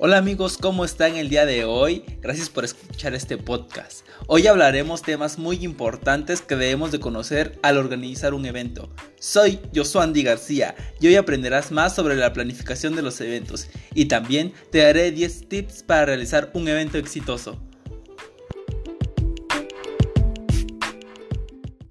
Hola amigos, ¿cómo están el día de hoy? Gracias por escuchar este podcast. Hoy hablaremos temas muy importantes que debemos de conocer al organizar un evento. Soy Josuandi García y hoy aprenderás más sobre la planificación de los eventos y también te daré 10 tips para realizar un evento exitoso.